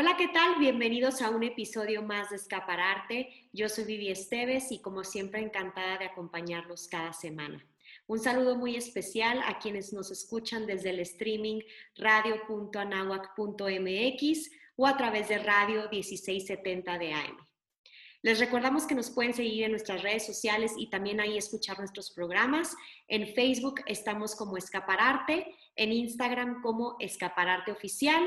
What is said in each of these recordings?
Hola, ¿qué tal? Bienvenidos a un episodio más de Escapararte. Yo soy Vivi Esteves y como siempre encantada de acompañarlos cada semana. Un saludo muy especial a quienes nos escuchan desde el streaming radio.anahuac.mx o a través de radio 1670 de AM. Les recordamos que nos pueden seguir en nuestras redes sociales y también ahí escuchar nuestros programas. En Facebook estamos como Escapararte, en Instagram como Escapararte Oficial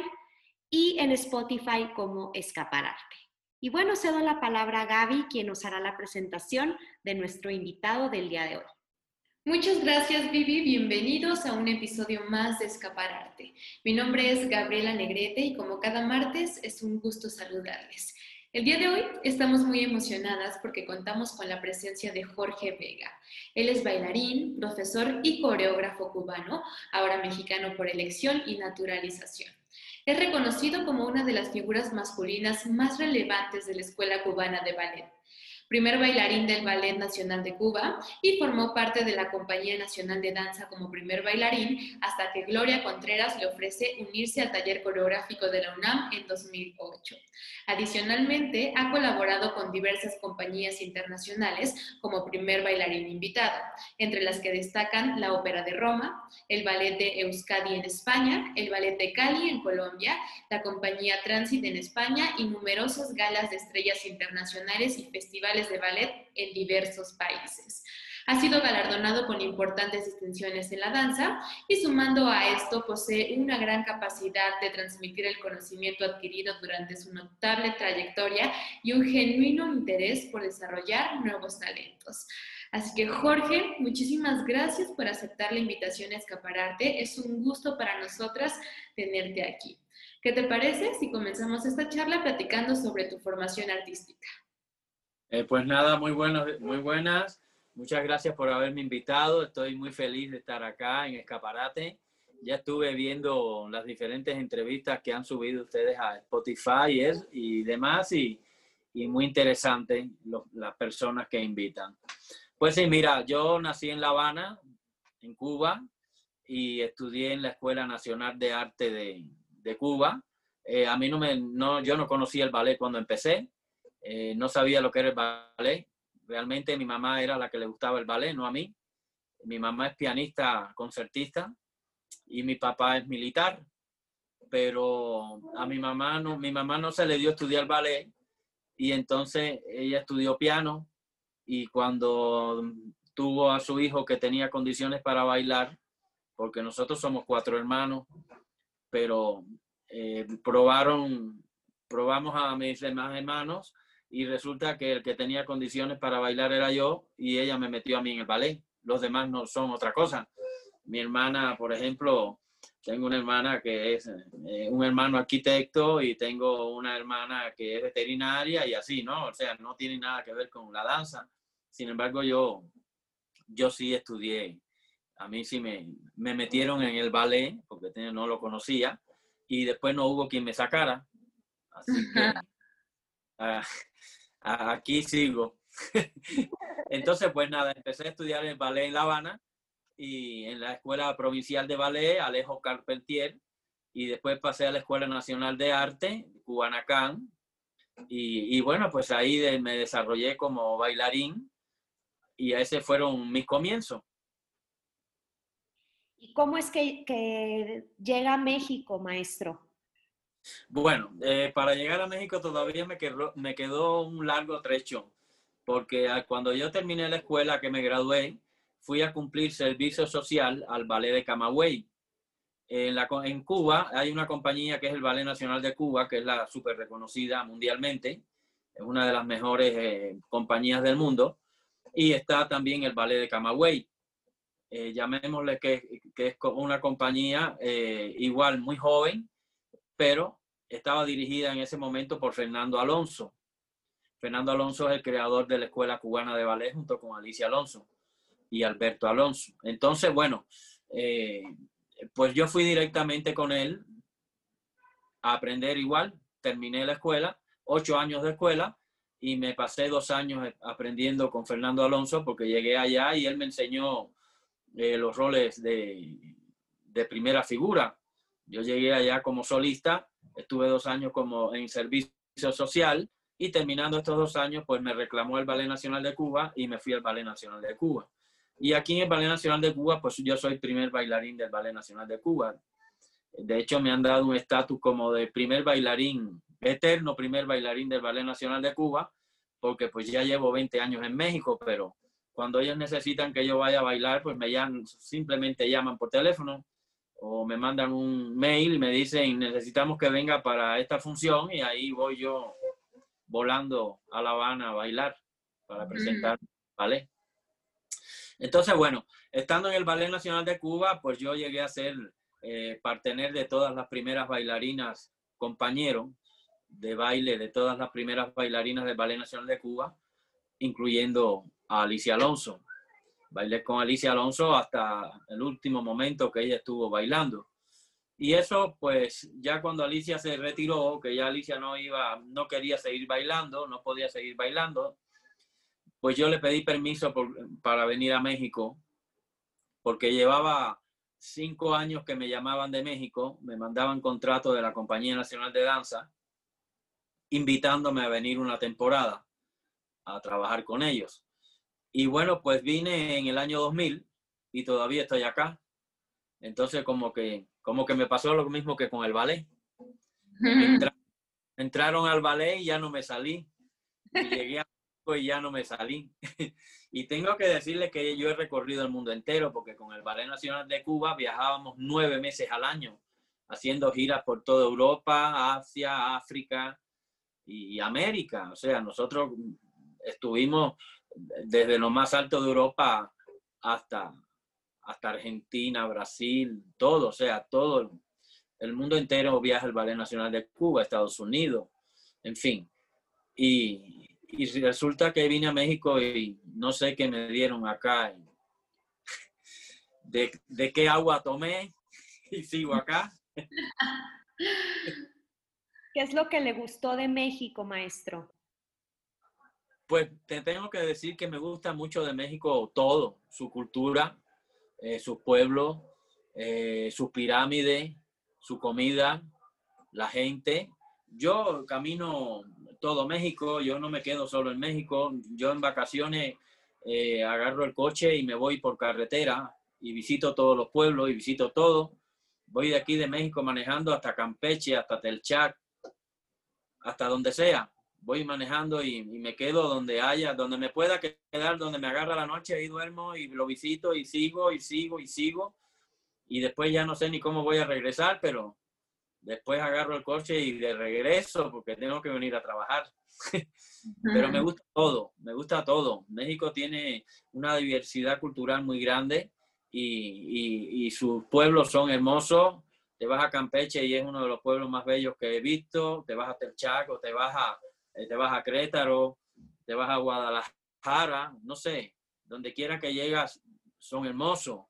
y en Spotify como Escapararte. Y bueno, cedo la palabra a Gaby, quien nos hará la presentación de nuestro invitado del día de hoy. Muchas gracias Vivi, bienvenidos a un episodio más de Escapararte. Mi nombre es Gabriela Negrete y como cada martes es un gusto saludarles. El día de hoy estamos muy emocionadas porque contamos con la presencia de Jorge Vega. Él es bailarín, profesor y coreógrafo cubano, ahora mexicano por elección y naturalización. Es reconocido como una de las figuras masculinas más relevantes de la Escuela Cubana de Ballet primer bailarín del Ballet Nacional de Cuba y formó parte de la Compañía Nacional de Danza como primer bailarín hasta que Gloria Contreras le ofrece unirse al taller coreográfico de la UNAM en 2008. Adicionalmente, ha colaborado con diversas compañías internacionales como primer bailarín invitado, entre las que destacan la Ópera de Roma, el Ballet de Euskadi en España, el Ballet de Cali en Colombia, la Compañía Transit en España y numerosas galas de estrellas internacionales y festivales de ballet en diversos países. Ha sido galardonado con importantes distinciones en la danza y sumando a esto posee una gran capacidad de transmitir el conocimiento adquirido durante su notable trayectoria y un genuino interés por desarrollar nuevos talentos. Así que Jorge, muchísimas gracias por aceptar la invitación a escapararte. Es un gusto para nosotras tenerte aquí. ¿Qué te parece si comenzamos esta charla platicando sobre tu formación artística? Eh, pues nada, muy, buenas. Muchas gracias por haberme invitado. Estoy muy feliz de estar acá en Escaparate. Ya estuve viendo las diferentes entrevistas que han subido ustedes a Spotify y, demás y, muy interesante las personas que invitan. Pues sí, mira, yo nací en La Habana, en Cuba, y estudié en la Escuela Nacional de Arte de, Cuba. Eh, a mí no me, no, yo no conocía el ballet cuando empecé. Eh, no sabía lo que era el ballet. Realmente mi mamá era la que le gustaba el ballet, no a mí. Mi mamá es pianista, concertista y mi papá es militar. Pero a mi mamá no, mi mamá no se le dio estudiar ballet y entonces ella estudió piano y cuando tuvo a su hijo que tenía condiciones para bailar, porque nosotros somos cuatro hermanos, pero eh, probaron, probamos a mis demás hermanos y resulta que el que tenía condiciones para bailar era yo y ella me metió a mí en el ballet. Los demás no son otra cosa. Mi hermana, por ejemplo, tengo una hermana que es eh, un hermano arquitecto y tengo una hermana que es veterinaria y así, ¿no? O sea, no tiene nada que ver con la danza. Sin embargo, yo, yo sí estudié. A mí sí me, me metieron en el ballet porque no lo conocía y después no hubo quien me sacara. Así que... Ah, aquí sigo. Entonces, pues nada, empecé a estudiar el ballet en La Habana y en la Escuela Provincial de Ballet, Alejo Carpentier, y después pasé a la Escuela Nacional de Arte, Cubanacán, y, bueno, pues ahí me desarrollé como bailarín y ese fueron mis comienzos. ¿Y cómo es que, que llega a México, maestro? Bueno, eh, para llegar a México todavía me quedó, un largo trecho, porque cuando yo terminé la escuela que me gradué, fui a cumplir servicio social al Ballet de Camagüey. En Cuba hay una compañía que es el Ballet Nacional de Cuba, que es la súper reconocida mundialmente, es una de las mejores eh, compañías del mundo, y está también el Ballet de Camagüey. Eh, llamémosle que, que, es una compañía igual muy joven, pero estaba dirigida en ese momento por Fernando Alonso. Fernando Alonso es el creador de la Escuela Cubana de Ballet junto con Alicia Alonso y Alberto Alonso. Entonces, bueno, eh, pues yo fui directamente con él a aprender igual. Terminé la escuela, ocho años de escuela, y me pasé dos años aprendiendo con Fernando Alonso porque llegué allá y él me enseñó eh, los roles de, de primera figura yo llegué allá como solista estuve dos años como en servicio social y terminando estos dos años, pues me reclamó el Ballet Nacional de Cuba y me fui al Ballet Nacional de Cuba. Y aquí en el Ballet Nacional de Cuba, pues yo soy primer bailarín del Ballet Nacional de Cuba. De hecho, me han dado un estatus como de primer bailarín, eterno primer bailarín del Ballet Nacional de Cuba, porque pues ya llevo 20 años en México, pero cuando ellos necesitan que yo vaya a bailar, pues me llaman, simplemente llaman por teléfono o me mandan un mail y me dicen necesitamos que venga para esta función y ahí voy yo volando a La Habana a bailar para presentar ballet. Entonces, bueno, estando en el Ballet Nacional de Cuba, pues yo llegué a ser eh, partener de todas las primeras bailarinas, compañero de baile de todas las primeras bailarinas del Ballet Nacional de Cuba, incluyendo a Alicia Alonso. Bailé con Alicia Alonso hasta el último momento que ella estuvo bailando. Y eso, pues, ya cuando Alicia se retiró, que ya Alicia no iba, no quería seguir bailando, no podía seguir bailando, pues yo le pedí permiso para venir a México, porque llevaba cinco años que me llamaban de México, me mandaban contrato de la Compañía Nacional de Danza, invitándome a venir una temporada a trabajar con ellos. Y bueno, pues vine en el año 2000 y todavía estoy acá. Entonces como que, como que me pasó lo mismo que con el ballet. entraron al ballet y ya no me salí. Y llegué a y ya no me salí. y tengo que decirle que yo he recorrido el mundo entero porque con el Ballet Nacional de Cuba viajábamos nueve meses al año haciendo giras por toda Europa, Asia, África y América. O sea, nosotros estuvimos desde lo más alto de Europa hasta, hasta Argentina, Brasil, todo, o sea, todo el mundo entero viaja al Ballet Nacional de Cuba, Estados Unidos, en fin. Y, y resulta que vine a México y no sé qué me dieron acá, de, de qué agua tomé y sigo acá. ¿Qué es lo que le gustó de México, maestro? Pues te tengo que decir que me gusta mucho de México todo, su cultura, eh, su pueblo, eh, su pirámide, su comida, la gente. Yo camino todo México, yo no me quedo solo en México, yo en vacaciones eh, agarro el coche y me voy por carretera y visito todos los pueblos y visito todo. Voy de aquí de México manejando hasta Campeche, hasta Telchac, hasta donde sea voy manejando y, me quedo donde haya, donde me pueda quedar, donde me agarra la noche, ahí duermo y lo visito y sigo y sigo y sigo. Y después ya no sé ni cómo voy a regresar, pero después agarro el coche y de regreso porque tengo que venir a trabajar. pero me gusta todo, me gusta todo. México tiene una diversidad cultural muy grande y, y sus pueblos son hermosos. Te vas a Campeche y es uno de los pueblos más bellos que he visto. Te vas a Telchaco, te vas a, eh, te vas a Crétaro, te vas a Guadalajara, no sé, donde quiera que llegas, son hermosos.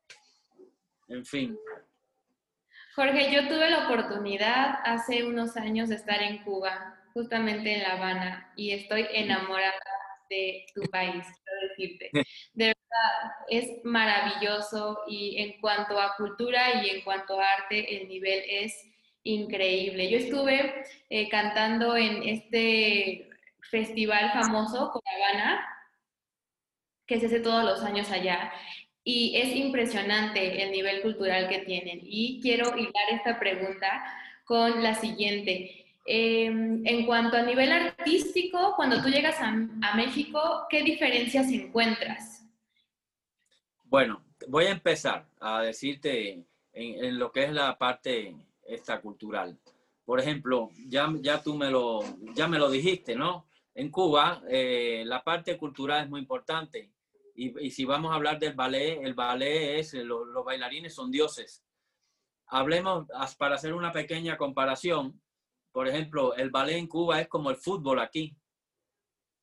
En fin. Jorge, yo tuve la oportunidad hace unos años de estar en Cuba, justamente en La Habana, y estoy enamorada de tu país, quiero decirte. De verdad, es maravilloso y en cuanto a cultura y en cuanto a arte, el nivel es increíble. Yo estuve eh, cantando en este festival famoso con Habana, que se hace todos los años allá, y es impresionante el nivel cultural que tienen. Y quiero hilar esta pregunta con la siguiente. Em, en cuanto a nivel artístico, cuando tú llegas a, México, ¿qué diferencias encuentras? Bueno, voy a empezar a decirte en lo que es la parte esta cultural. Por ejemplo, ya, ya tú me lo, ya me lo dijiste, ¿no? En Cuba eh, la parte cultural es muy importante. Y, si vamos a hablar del ballet, el ballet es, los bailarines son dioses. Hablemos, para hacer una pequeña comparación, por ejemplo, el ballet en Cuba es como el fútbol aquí.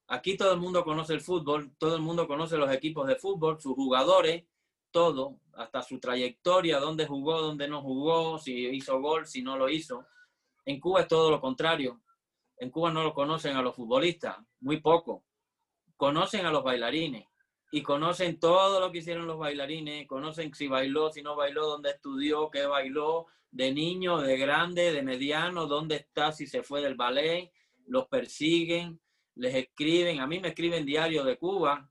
Aquí todo el mundo conoce el fútbol, todo el mundo conoce los equipos de fútbol, sus jugadores, todo, hasta su trayectoria, dónde jugó, dónde no jugó, si hizo gol, si no lo hizo. En Cuba es todo lo contrario. En Cuba no lo conocen a los futbolistas, muy poco. Conocen a los bailarines y conocen todo lo que hicieron los bailarines, conocen si bailó, si no bailó, dónde estudió, qué bailó, de niño, de grande, de mediano, dónde está si se fue del ballet, los persiguen, les escriben, a mí me escriben diario de Cuba,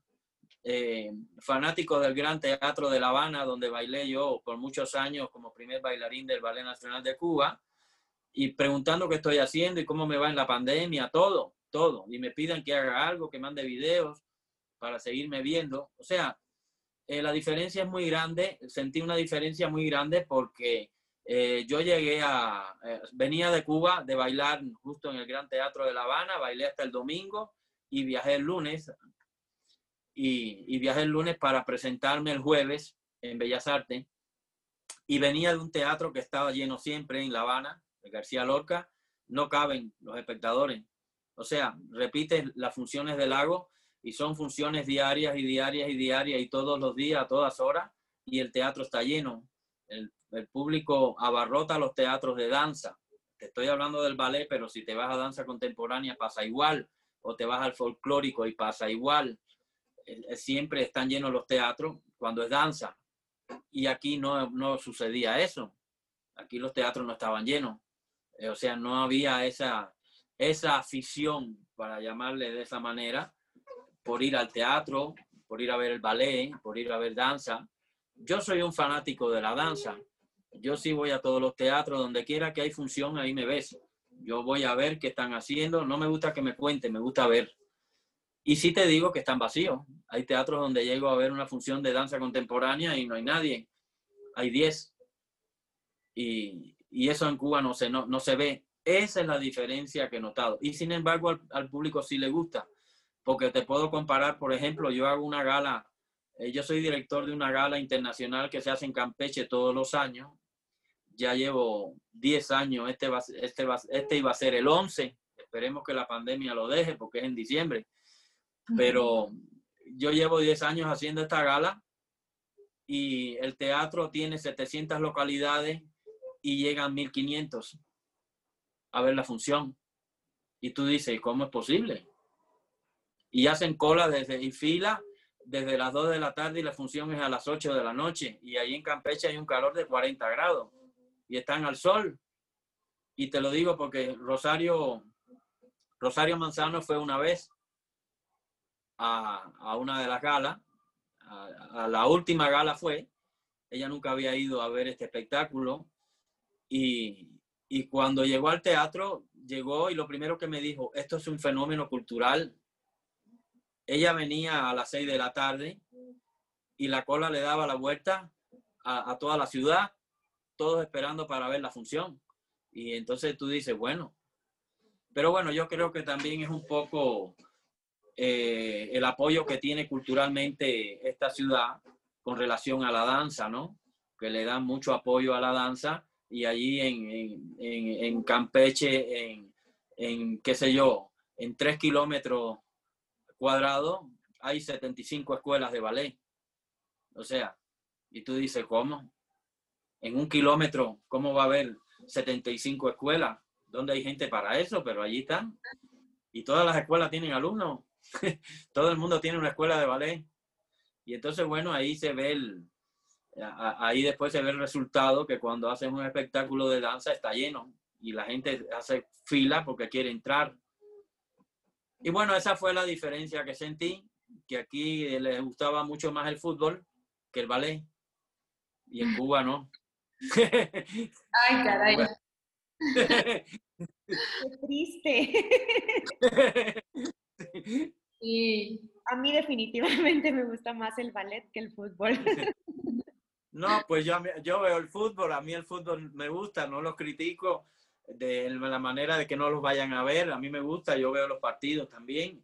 eh, fanáticos del Gran Teatro de La Habana, donde bailé yo por muchos años como primer bailarín del Ballet Nacional de Cuba, y preguntando qué estoy haciendo y cómo me va en la pandemia, todo, todo. Y me piden que haga algo, que mande videos para seguirme viendo. O sea, eh, la diferencia es muy grande, sentí una diferencia muy grande porque eh, yo llegué a, eh, venía de Cuba de bailar justo en el Gran Teatro de La Habana, bailé hasta el domingo y viajé el lunes. Y, y viajé el lunes para presentarme el jueves en Bellas Artes. Y venía de un teatro que estaba lleno siempre en La Habana, de García Lorca, no caben los espectadores. O sea, repite las funciones del lago y son funciones diarias y diarias y diarias y todos los días, a todas horas, y el teatro está lleno. El, público abarrota los teatros de danza. Te estoy hablando del ballet, pero si te vas a danza contemporánea pasa igual, o te vas al folclórico y pasa igual. Siempre están llenos los teatros cuando es danza. Y aquí no, no sucedía eso. Aquí los teatros no estaban llenos. O sea, no había esa, esa afición, para llamarle de esa manera, por ir al teatro, por ir a ver el ballet, por ir a ver danza. Yo soy un fanático de la danza. Yo sí voy a todos los teatros, donde quiera que hay función, ahí me ves. Yo voy a ver qué están haciendo. No me gusta que me cuenten, me gusta ver. Y sí te digo que están vacíos. Hay teatros donde llego a ver una función de danza contemporánea y no hay nadie. Hay 10. Y, y, eso en Cuba no se, no, no, se ve. Esa es la diferencia que he notado. Y sin embargo al, al público sí le gusta porque te puedo comparar, por ejemplo, yo hago una gala, eh, yo soy director de una gala internacional que se hace en Campeche todos los años, ya llevo 10 años, este, va, este, va, este iba a ser el 11, esperemos que la pandemia lo deje porque es en diciembre, pero yo llevo 10 años haciendo esta gala y el teatro tiene 700 localidades y llegan 1500 a ver la función. Y tú dices, ¿cómo es posible? y hacen cola desde y fila desde las 2 de la tarde y la función es a las 8 de la noche. Y ahí en Campeche hay un calor de 40 grados y están al sol. Y te lo digo porque Rosario, Rosario Manzano fue una vez a, una de las galas, a, la última gala fue, ella nunca había ido a ver este espectáculo y, y cuando llegó al teatro, llegó y lo primero que me dijo, esto es un fenómeno cultural ella venía a las seis de la tarde y la cola le daba la vuelta a, toda la ciudad, todos esperando para ver la función. Y entonces tú dices, bueno, pero bueno, yo creo que también es un poco eh, el apoyo que tiene culturalmente esta ciudad con relación a la danza, ¿no? Que le dan mucho apoyo a la danza y allí en, en Campeche, en, en, qué sé yo, en tres kilómetros cuadrado hay 75 escuelas de ballet. O sea, y tú dices, ¿cómo? En un kilómetro, ¿cómo va a haber 75 escuelas? ¿Dónde hay gente para eso? Pero allí están. Y todas las escuelas tienen alumnos. Todo el mundo tiene una escuela de ballet. Y entonces, bueno, ahí se ve el, ahí después se ve el resultado que cuando haces un espectáculo de danza está lleno y la gente hace fila porque quiere entrar. Y bueno, esa fue la diferencia que sentí, que aquí les gustaba mucho más el fútbol que el ballet. Y en Cuba no. Ay, caray. Qué triste. Y a mí definitivamente me gusta más el ballet que el fútbol. No, pues yo, yo veo el fútbol, a mí el fútbol me gusta, no lo critico, de la manera de que no los vayan a ver. A mí me gusta, yo veo los partidos también,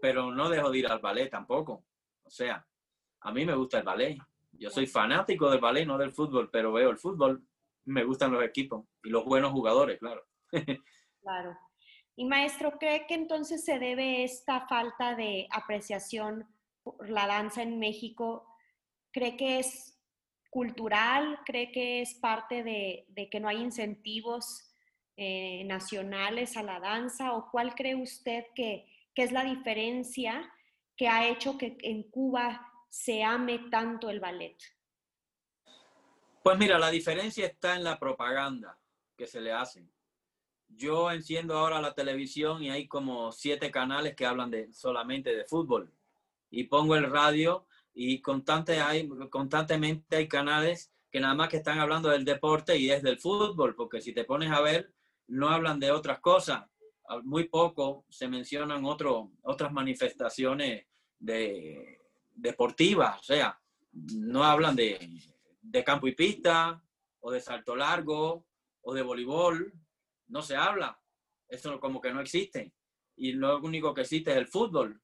pero no dejo de ir al ballet tampoco. O sea, a mí me gusta el ballet. Yo soy fanático del ballet, no del fútbol, pero veo el fútbol. Me gustan los equipos y los buenos jugadores, claro. Claro. Y maestro, ¿cree que entonces se debe esta falta de apreciación por la danza en México? ¿Cree que es cultural? ¿Cree que es parte de, que no hay incentivos eh, nacionales a la danza o cuál cree usted que, que, es la diferencia que ha hecho que en Cuba se ame tanto el ballet? Pues mira, la diferencia está en la propaganda que se le hace. Yo enciendo ahora la televisión y hay como siete canales que hablan solamente de fútbol. Y pongo el radio y constante hay, constantemente hay canales que nada más que están hablando del deporte y es del fútbol, porque si te pones a ver, no hablan de otras cosas. Muy poco se mencionan otro, otras manifestaciones de, deportivas, o sea, no hablan de, de campo y pista, o de salto largo, o de voleibol, no se habla. Eso como que no existe. Y lo único que existe es el fútbol.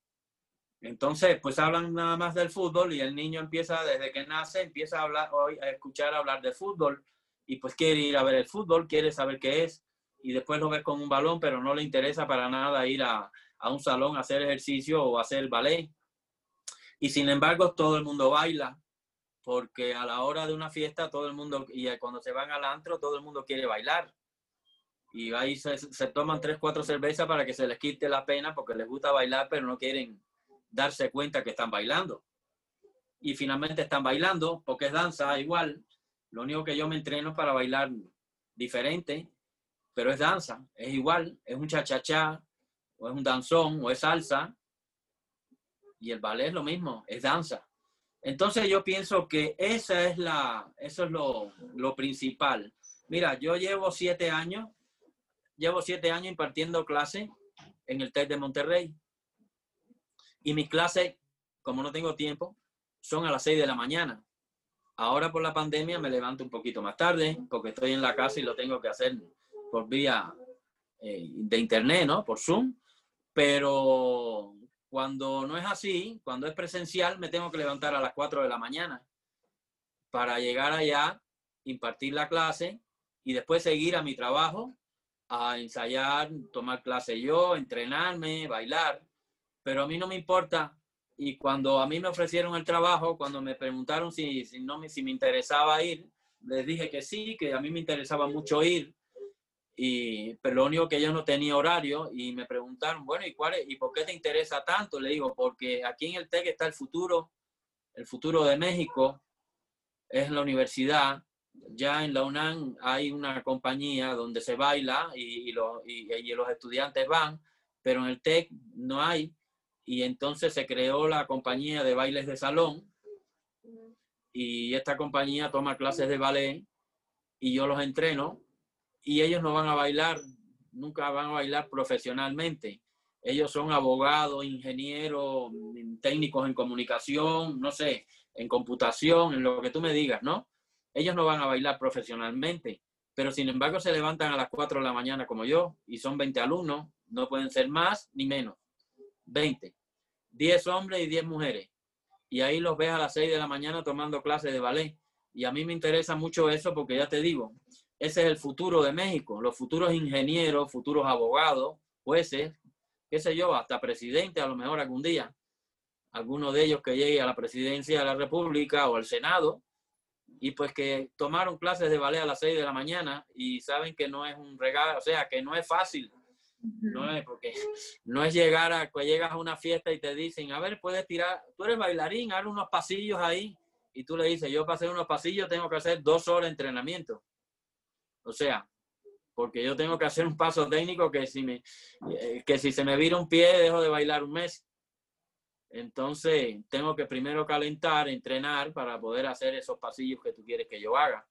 Entonces, pues hablan nada más del fútbol y el niño empieza, desde que nace, empieza a hablar, a escuchar hablar de fútbol y pues quiere ir a ver el fútbol, quiere saber qué es y después lo ves con un balón, pero no le interesa para nada ir a, a un salón a hacer ejercicio o hacer ballet. Y sin embargo, todo el mundo baila, porque a la hora de una fiesta, todo el mundo, y cuando se van al antro, todo el mundo quiere bailar. Y ahí se, se toman tres, cuatro cervezas para que se les quite la pena, porque les gusta bailar, pero no quieren darse cuenta que están bailando. Y finalmente están bailando, porque es danza igual. Lo único que yo me entreno para bailar diferente, pero es danza, es igual, es un cha-cha-cha, o es un danzón, o es salsa. Y el ballet es lo mismo, es danza. Entonces yo pienso que esa es la, eso es lo, lo principal. Mira, yo llevo siete años, llevo siete años impartiendo clase en el TEC de Monterrey. Y mis clases, como no tengo tiempo, son a las 6 de la mañana. Ahora por la pandemia me levanto un poquito más tarde porque estoy en la casa y lo tengo que hacer por vía eh, de internet, ¿no? Por Zoom. Pero cuando no es así, cuando es presencial, me tengo que levantar a las 4 de la mañana para llegar allá, impartir la clase y después seguir a mi trabajo, a ensayar, tomar clase yo, entrenarme, bailar pero a mí no me importa. Y cuando a mí me ofrecieron el trabajo, cuando me preguntaron si, si, no si me interesaba ir, les dije que sí, que a mí me interesaba mucho ir. Y, pero lo único que yo no tenía horario y me preguntaron, bueno, ¿y, cuál ¿y por qué te interesa tanto? Le digo, porque aquí en el TEC está el futuro, el futuro de México, es la universidad. Ya en la UNAM hay una compañía donde se baila y, y, y los estudiantes van, pero en el TEC no hay y entonces se creó la compañía de bailes de salón y esta compañía toma clases de ballet y yo los entreno y ellos no van a bailar, nunca van a bailar profesionalmente. Ellos son abogados, ingenieros, técnicos en comunicación, no sé, en computación, en lo que tú me digas, ¿no? Ellos no van a bailar profesionalmente, pero sin embargo se levantan a las 4 de la mañana como yo y son 20 alumnos, no pueden ser más ni menos. 20. 10 hombres y 10 mujeres. Y ahí los ves a las 6 de la mañana tomando clases de ballet. Y a mí me interesa mucho eso porque ya te digo, ese es el futuro de México. Los futuros ingenieros, futuros abogados, jueces, qué sé yo, hasta presidente a lo mejor algún día. Alguno de ellos que llegue a la presidencia de la República o al Senado. Y pues que tomaron clases de ballet a las 6 de la mañana y saben que no es un regalo, o sea, que no es fácil no es porque no es llegar a que llegas a una fiesta y te dicen, a ver, puedes tirar, tú eres bailarín, haz unos pasillos ahí. Y tú le dices, yo para hacer unos pasillos tengo que hacer dos horas de entrenamiento. O sea, porque yo tengo que hacer un paso técnico que si, me, eh, que si se me vira un pie, dejo de bailar un mes. Entonces, tengo que primero calentar, entrenar para poder hacer esos pasillos que tú quieres que yo haga.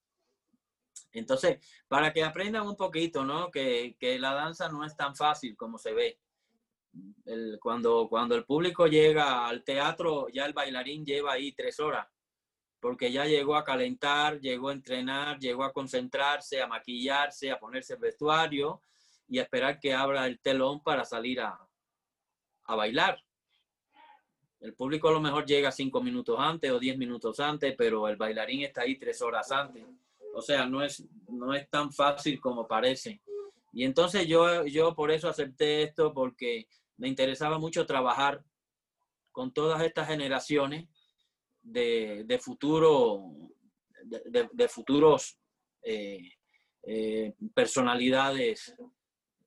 Entonces, para que aprendan un poquito, ¿no? Que, que la danza no es tan fácil como se ve. El, cuando, cuando el público llega al teatro, ya el bailarín lleva ahí tres horas, porque ya llegó a calentar, llegó a entrenar, llegó a concentrarse, a maquillarse, a ponerse el vestuario y a esperar que abra el telón para salir a, a bailar. El público a lo mejor llega cinco minutos antes o diez minutos antes, pero el bailarín está ahí tres horas antes. O sea, no es, no es tan fácil como parece. Y entonces yo, yo por eso acepté esto, porque me interesaba mucho trabajar con todas estas generaciones de, de futuro, de, futuros eh, eh, personalidades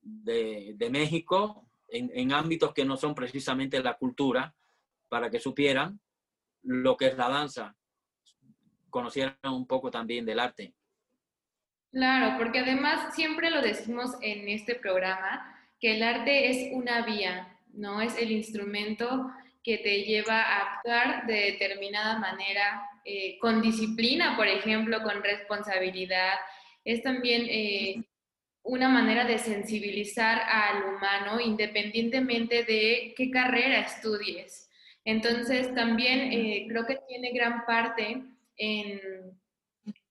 de, de México en, en, ámbitos que no son precisamente la cultura, para que supieran lo que es la danza, conocieran un poco también del arte. Claro, porque además siempre lo decimos en este programa, que el arte es una vía, no es el instrumento que te lleva a actuar de determinada manera, eh, con disciplina, por ejemplo, con responsabilidad. Es también eh, una manera de sensibilizar al humano independientemente de qué carrera estudies. Entonces, también eh, creo que tiene gran parte en,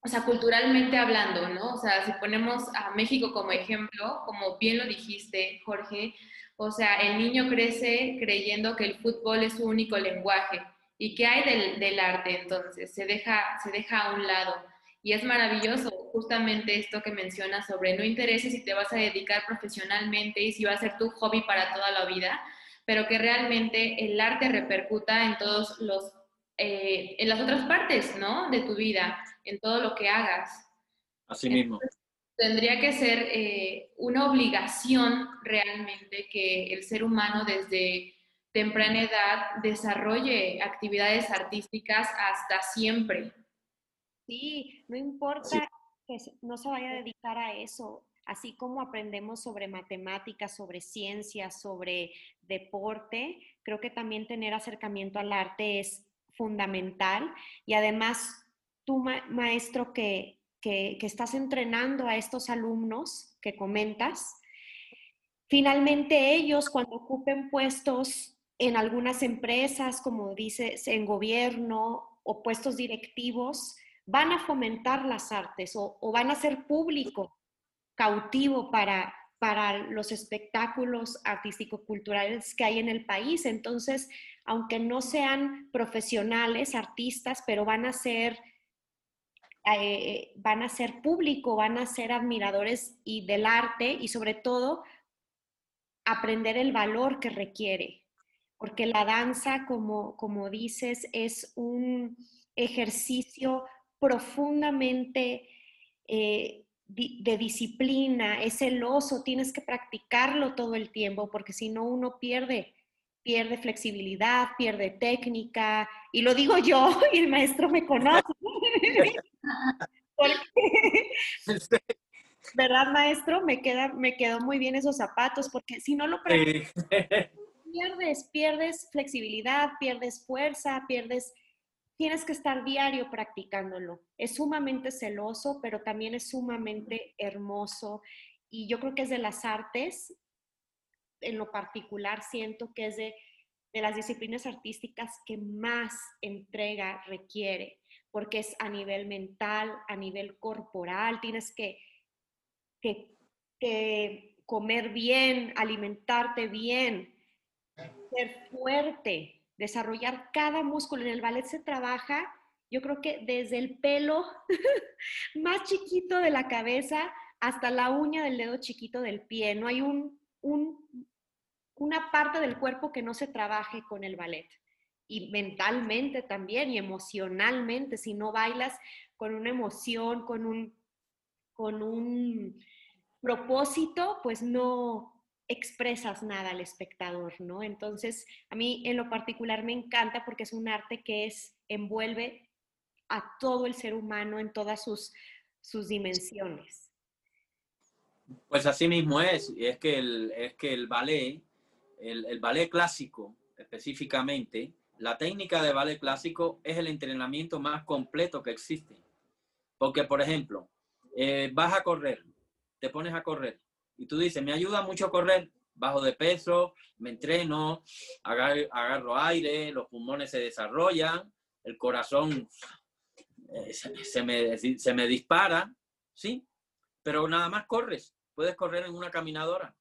o sea, culturalmente hablando, ¿no? O sea, si ponemos a México como ejemplo, como bien lo dijiste, Jorge, o sea, el niño crece creyendo que el fútbol es su único lenguaje. ¿Y qué hay del, arte entonces? Se deja, se deja a un lado. Y es maravilloso justamente esto que mencionas sobre no intereses si te vas a dedicar profesionalmente y si va a ser tu hobby para toda la vida, pero que realmente el arte repercuta en todos los, eh, en las otras partes, ¿no? De tu vida, en todo lo que hagas. Así mismo tendría que ser eh, una obligación realmente que el ser humano desde temprana edad desarrolle actividades artísticas hasta siempre. Sí, no importa que no se vaya a dedicar a eso, así como aprendemos sobre matemáticas, sobre ciencias, sobre deporte, creo que también tener acercamiento al arte es fundamental. Y además tú maestro que que, estás entrenando a estos alumnos que comentas, finalmente ellos cuando ocupen puestos en algunas empresas, como dices, en gobierno o puestos directivos, van a fomentar las artes o, van a ser público cautivo para, para los espectáculos artístico-culturales que hay en el país. Entonces, aunque no sean profesionales, artistas, pero van a ser eh, van a ser público, van a ser admiradores y del arte y sobre todo aprender el valor que requiere, porque la danza, como, como dices, es un ejercicio profundamente eh, de disciplina, es celoso, tienes que practicarlo todo el tiempo, porque si no uno pierde, pierde flexibilidad, pierde técnica, y lo digo yo, y el maestro me conoce. ¿Verdad, maestro? Me, queda, me quedó muy bien esos zapatos, porque si no lo pierdes, pierdes flexibilidad, pierdes fuerza, pierdes... Tienes que estar diario practicándolo. Es sumamente celoso, pero también es sumamente hermoso. Y yo creo que es de las artes, en lo particular, siento que es de, de las disciplinas artísticas que más entrega requiere porque es a nivel mental, a nivel corporal, tienes que, que, comer bien, alimentarte bien, ser fuerte, desarrollar cada músculo. En el ballet se trabaja, yo creo que desde el pelo más chiquito de la cabeza hasta la uña del dedo chiquito del pie. No hay un, una parte del cuerpo que no se trabaje con el ballet y mentalmente también y emocionalmente, si no bailas con una emoción, con un, con un propósito, pues no expresas nada al espectador, ¿no? Entonces, a mí en lo particular me encanta porque es un arte que es, envuelve a todo el ser humano en todas sus, dimensiones. Pues así mismo es, es que el, es que el ballet, el, el ballet clásico específicamente, la técnica de ballet clásico es el entrenamiento más completo que existe. Porque, por ejemplo, eh, vas a correr, te pones a correr y tú dices, me ayuda mucho a correr, bajo de peso, me entreno, agarro, aire, los pulmones se desarrollan, el corazón eh, se, me, se me dispara, ¿sí? Pero nada más corres, puedes correr en una caminadora.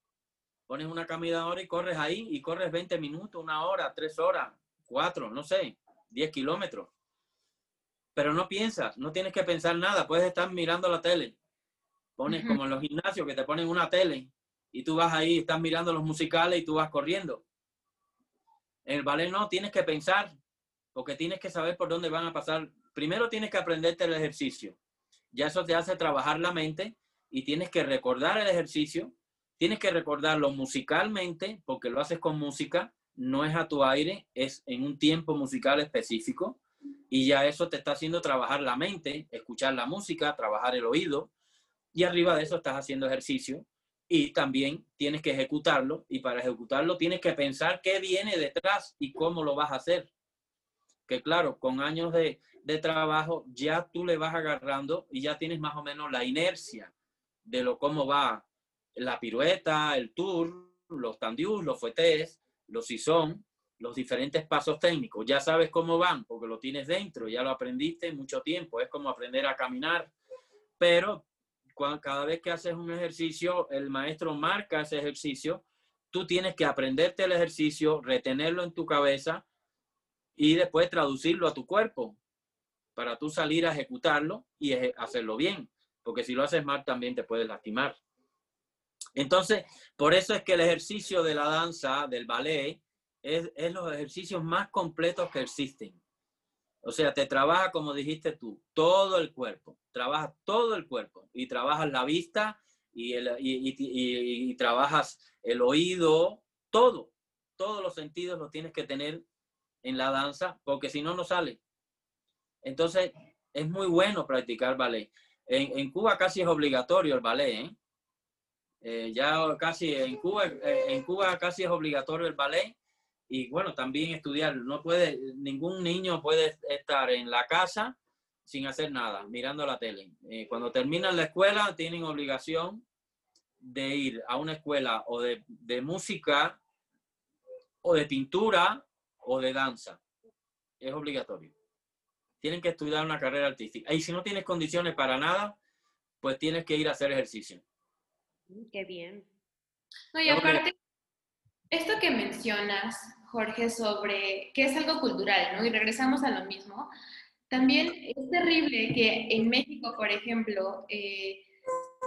Pones una caminadora y corres ahí y corres 20 minutos, una hora, tres horas, cuatro, no sé, diez kilómetros. Pero no piensas, no tienes que pensar nada, puedes estar mirando la tele. Pones como en los gimnasios que te ponen una tele y tú vas ahí, estás mirando los musicales y tú vas corriendo. En el ballet no, tienes que pensar, porque tienes que saber por dónde van a pasar. Primero tienes que aprenderte el ejercicio. Ya eso te hace trabajar la mente y tienes que recordar el ejercicio. Tienes que recordarlo musicalmente, porque lo haces con música, no es a tu aire, es en un tiempo musical específico Y ya eso te está haciendo trabajar la mente, escuchar la música, trabajar el oído. Y arriba de eso estás haciendo ejercicio y también tienes que ejecutarlo. Y para ejecutarlo tienes que pensar qué viene detrás y cómo lo vas a hacer. Que claro, con años de, de trabajo ya tú le vas agarrando y ya tienes más o menos la inercia de lo cómo va la pirueta, el tour, los tandius, los fuetes, los sison, los diferentes pasos técnicos. Ya sabes cómo van porque lo tienes dentro, ya lo aprendiste mucho tiempo. Es como aprender a caminar. Pero cada vez que haces un ejercicio, el maestro marca ese ejercicio. Tú tienes que aprenderte el ejercicio, retenerlo en tu cabeza y después traducirlo a tu cuerpo para tú salir a ejecutarlo y hacerlo bien. Porque si lo haces mal también te puedes lastimar. Entonces, por eso es que el ejercicio de la danza, del ballet, es, es los ejercicios más completos que existen. O sea, te trabaja, como dijiste tú, todo el cuerpo, trabaja todo el cuerpo y trabajas la vista y, el, y, y, trabajas el oído, todo, todos los sentidos los tienes que tener en la danza, porque si no, no sale. Entonces, es muy bueno practicar ballet. En, en Cuba casi es obligatorio el ballet, ¿eh? Eh, ya casi en Cuba, eh, en Cuba casi es obligatorio el ballet y bueno, también estudiar. No puede, ningún niño puede estar en la casa sin hacer nada, mirando la tele. Eh, cuando terminan la escuela, tienen obligación de ir a una escuela o de, de música o de pintura o de danza. Es obligatorio. Tienen que estudiar una carrera artística. Y si no tienes condiciones para nada, pues tienes que ir a hacer ejercicio. Mm, qué bien. No, y aparte, esto que mencionas, Jorge, sobre que es algo cultural, ¿no? Y regresamos a lo mismo. También es terrible que en México, por ejemplo, eh,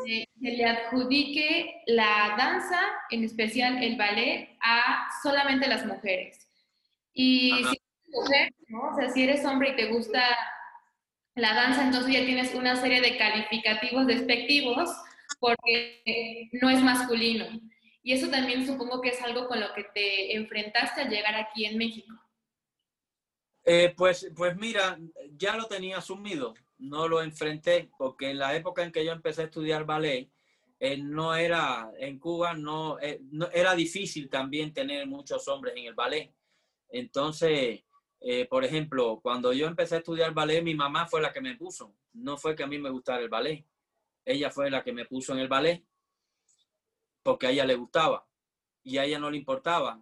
se, le adjudique la danza, en especial el ballet, a solamente las mujeres. Y si eres mujer, ¿no? O sea, si eres hombre y te gusta la danza, entonces ya tienes una serie de calificativos despectivos porque no es masculino. Y eso también supongo que es algo con lo que te enfrentaste al llegar aquí en México. Eh, pues, pues mira, ya lo tenía asumido, no lo enfrenté, porque en la época en que yo empecé a estudiar ballet, eh, no era, en Cuba eh, no, era difícil también tener muchos hombres en el ballet. Entonces, por ejemplo, cuando yo empecé a estudiar ballet, mi mamá fue la que me puso, no fue que a mí me gustara el ballet ella fue la que me puso en el ballet porque a ella le gustaba y a ella no le importaba.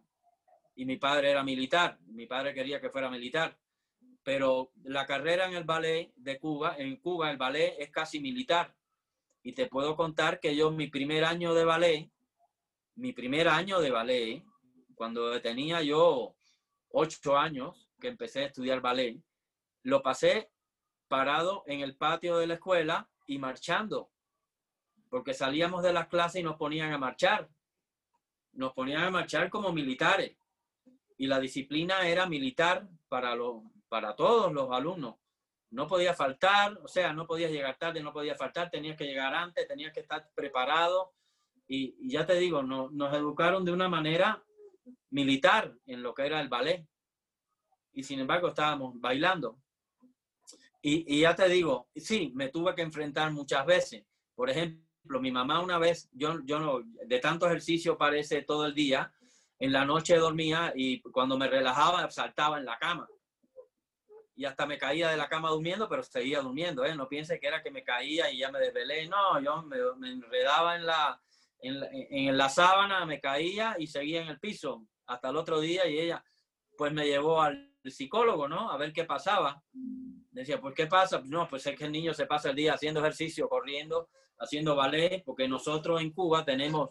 Y mi padre era militar, mi padre quería que fuera militar. Pero la carrera en el ballet de Cuba, en Cuba el ballet es casi militar. Y te puedo contar que yo mi primer año de ballet, mi primer año de ballet, cuando tenía yo ocho años que empecé a estudiar ballet, lo pasé parado en el patio de la escuela y marchando porque salíamos de las clases y nos ponían a marchar. Nos ponían a marchar como militares. Y la disciplina era militar para, los, para todos los alumnos. No podía faltar, o sea, no podías llegar tarde, no podía faltar, tenías que llegar antes, tenías que estar preparado. Y, ya te digo, no, nos educaron de una manera militar en lo que era el ballet. Y sin embargo estábamos bailando. Y, y ya te digo, sí, me tuve que enfrentar muchas veces. Por ejemplo, mi mamá una vez, yo, yo no, de tanto ejercicio parece todo el día, en la noche dormía y cuando me relajaba saltaba en la cama. Y hasta me caía de la cama durmiendo, pero seguía durmiendo, ¿eh? No piense que era que me caía y ya me desvelé. No, yo me, me enredaba en la, en la, en la sábana, me caía y seguía en el piso hasta el otro día y ella pues me llevó al psicólogo, ¿no? A ver qué pasaba. Decía, pues ¿qué pasa? No, pues es que el niño se pasa el día haciendo ejercicio, corriendo, haciendo ballet, porque nosotros en Cuba tenemos,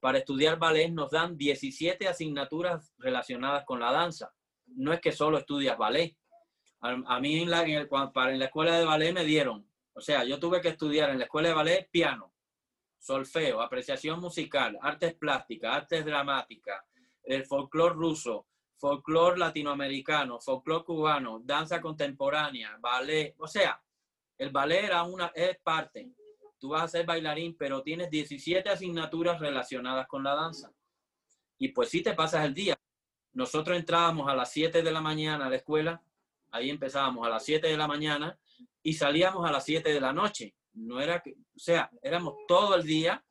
para estudiar ballet nos dan 17 asignaturas relacionadas con la danza. No es que solo estudias ballet. A, mí en la, en, para, en la escuela de ballet me dieron, o sea, yo tuve que estudiar en la escuela de ballet piano, solfeo, apreciación musical, artes plásticas, artes dramáticas, el folclore ruso, folclore latinoamericano, folclore cubano, danza contemporánea, ballet, o sea, el ballet era una, es parte tú vas a ser bailarín, pero tienes 17 asignaturas relacionadas con la danza. Y pues sí te pasas el día. Nosotros entrábamos a las 7 de la mañana a la escuela ahí empezábamos a las 7 de la mañana y salíamos a las 7 de la noche. No era que, o sea, éramos todo el día.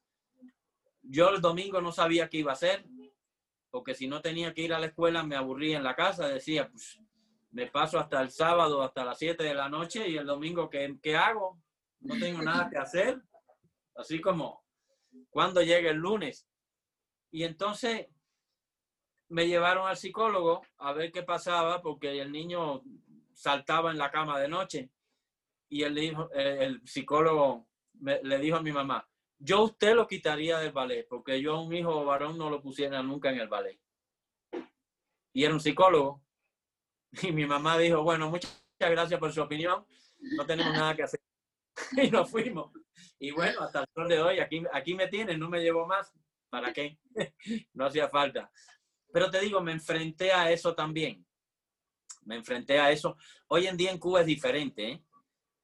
Yo el domingo no sabía qué iba a hacer, porque si no tenía que ir a la escuela me aburría en la casa, decía, pues me paso hasta el sábado, hasta las 7 de la noche y el domingo, ¿qué, qué hago? No tengo nada que hacer. Así como cuando llegue el lunes. Y entonces me llevaron al psicólogo a ver qué pasaba porque el niño saltaba en la cama de noche y el, dijo, el psicólogo le dijo a mi mamá, yo usted lo quitaría del ballet porque yo a un hijo varón no lo pusiera nunca en el ballet. Y era un psicólogo. Y mi mamá dijo, bueno, muchas gracias por su opinión, no tenemos nada que hacer. y nos fuimos. Y bueno, hasta el sol de hoy, aquí, aquí me tienen, no me llevo más. ¿Para qué? no hacía falta. Pero te digo, me enfrenté a eso también. Me enfrenté a eso. Hoy en día en Cuba es diferente. ¿eh?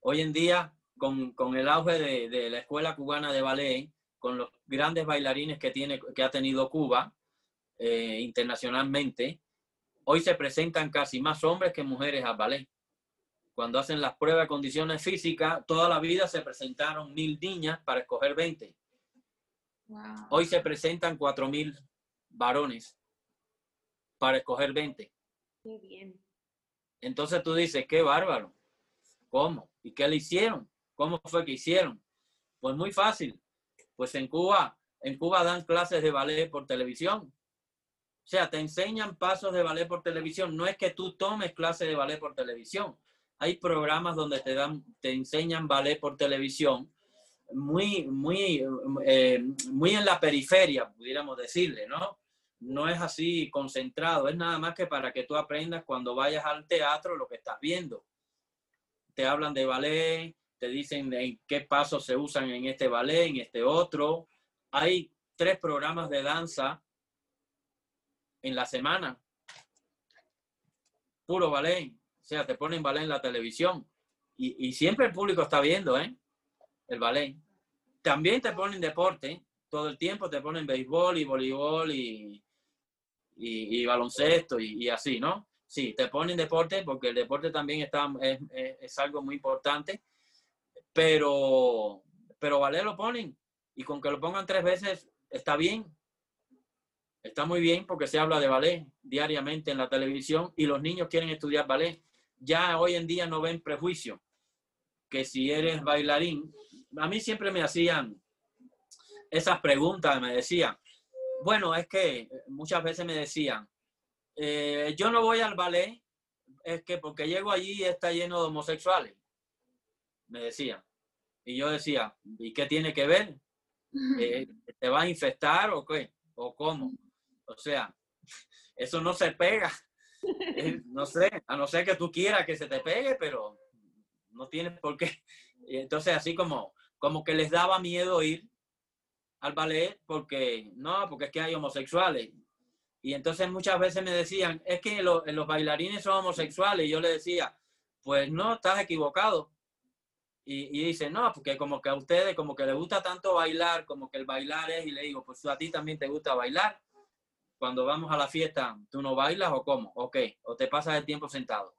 Hoy en día, con, con el auge de, de, la Escuela Cubana de Ballet, con los grandes bailarines que, tiene, que ha tenido Cuba eh, internacionalmente, hoy se presentan casi más hombres que mujeres al ballet cuando hacen las pruebas de condiciones físicas, toda la vida se presentaron mil niñas para escoger 20. Hoy se presentan cuatro mil varones para escoger 20. Qué bien. Entonces tú dices, qué bárbaro. ¿Cómo? ¿Y qué le hicieron? ¿Cómo fue que hicieron? Pues muy fácil. Pues en Cuba, en Cuba dan clases de ballet por televisión. O sea, te enseñan pasos de ballet por televisión. No es que tú tomes clases de ballet por televisión hay programas donde te dan, te enseñan ballet por televisión, muy, muy, eh, muy en la periferia, pudiéramos decirle, ¿no? No es así concentrado, es nada más que para que tú aprendas cuando vayas al teatro lo que estás viendo. Te hablan de ballet, te dicen en qué pasos se usan en este ballet, en este otro. Hay tres programas de danza en la semana. Puro ballet. O sea, te ponen ballet en la televisión y, siempre el público está viendo, ¿eh? El ballet. También te ponen deporte, todo el tiempo te ponen béisbol y voleibol y, y, baloncesto y, así, ¿no? Sí, te ponen deporte porque el deporte también está, es, es, algo muy importante, pero, pero ballet lo ponen y con que lo pongan tres veces está bien. Está muy bien porque se habla de ballet diariamente en la televisión y los niños quieren estudiar ballet ya hoy en día no ven prejuicio, que si eres bailarín, a mí siempre me hacían esas preguntas, me decían, bueno, es que muchas veces me decían, eh, yo no voy al ballet, es que porque llego allí está lleno de homosexuales, me decían. Y yo decía, ¿y qué tiene que ver? Eh, ¿Te va a infestar o qué? ¿O cómo? O sea, eso no se pega. no sé, a no ser que tú quieras que se te pegue, pero no tienes por qué. entonces así como, como que les daba miedo ir al ballet porque, no, porque es que hay homosexuales. Y entonces muchas veces me decían, es que los bailarines son homosexuales. Y yo le decía, pues no, estás equivocado. Y, y, dice, no, porque como que a ustedes, como que les gusta tanto bailar, como que el bailar es, y le digo, pues a ti también te gusta bailar cuando vamos a la fiesta, ¿tú no bailas o cómo? ¿O qué? ¿O te pasas el tiempo sentado?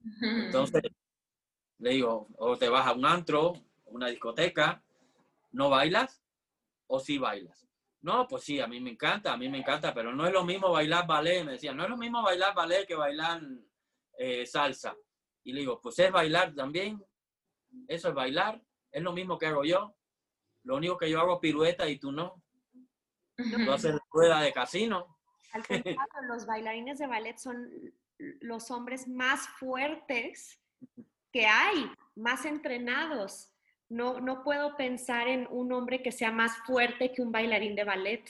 Entonces, le digo, o te vas a un antro, una discoteca, ¿no bailas? ¿O sí bailas? No, pues sí, a mí me encanta, a mí me encanta, pero no es lo mismo bailar ballet, me decían, no es lo mismo bailar ballet que bailar eh, salsa. Y le digo, pues es bailar también, eso es bailar, es lo mismo que hago yo, lo único que yo hago pirueta y tú no. Tú haces rueda de casino. Al contrario, los bailarines de ballet son los hombres más fuertes que hay, más entrenados. No, no puedo pensar en un hombre que sea más fuerte que un bailarín de ballet.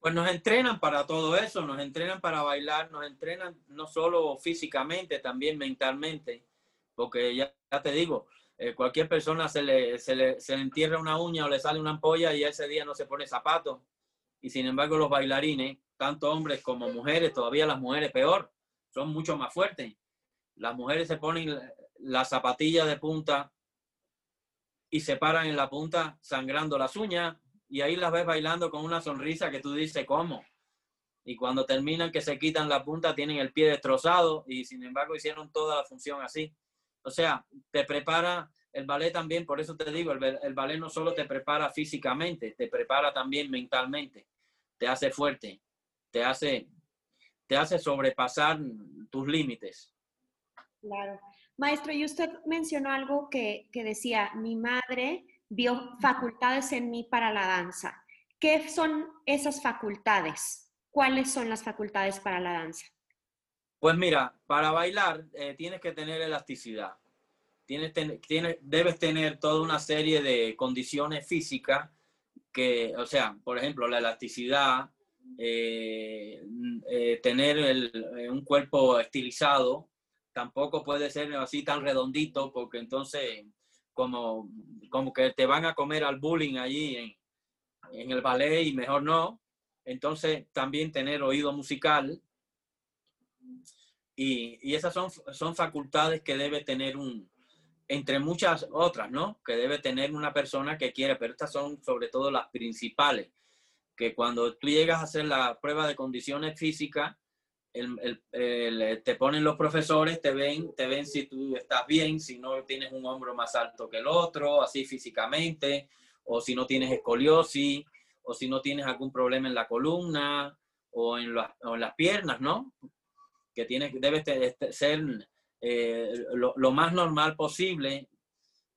Pues nos entrenan para todo eso, nos entrenan para bailar, nos entrenan no solo físicamente, también mentalmente, porque ya, ya te digo, eh, cualquier persona se le, se, le, se le entierra una uña o le sale una ampolla y ese día no se pone zapatos. Y sin embargo los bailarines, tanto hombres como mujeres, todavía las mujeres peor, son mucho más fuertes. Las mujeres se ponen la zapatilla de punta y se paran en la punta sangrando las uñas y ahí las ves bailando con una sonrisa que tú dices, ¿cómo? y cuando terminan que se quitan la punta tienen el pie destrozado y sin embargo hicieron toda la función así. O sea, te prepara el ballet también, por eso te digo, el, ballet no solo te prepara físicamente, te prepara también mentalmente, te hace fuerte, te hace, te hace sobrepasar tus límites. Claro. Maestro, y usted mencionó algo que decía, mi madre vio facultades en mí para la danza. ¿Qué son esas facultades? ¿cuáles son las facultades para la danza? Pues mira, para bailar eh, tienes que tener elasticidad. Tienes, debes tener toda una serie de condiciones físicas que, o sea, por ejemplo, la elasticidad, eh, eh, tener un cuerpo estilizado, tampoco puede ser así tan redondito porque entonces como, como que te van a comer al bullying allí en el ballet y mejor no. Entonces, también tener oído musical. Y, esas son, son facultades que debe tener un, entre muchas otras, ¿no? Que debe tener una persona que quiere, pero estas son sobre todo las principales, que cuando tú llegas a hacer la prueba de condiciones físicas, te ponen los profesores, te ven, te ven si tú estás bien, si no tienes un hombro más alto que el otro, así físicamente, o si no tienes escoliosis, o si no tienes algún problema en la columna o en, las piernas, ¿no? Que tienes, debes este, ser eh, lo, más normal posible.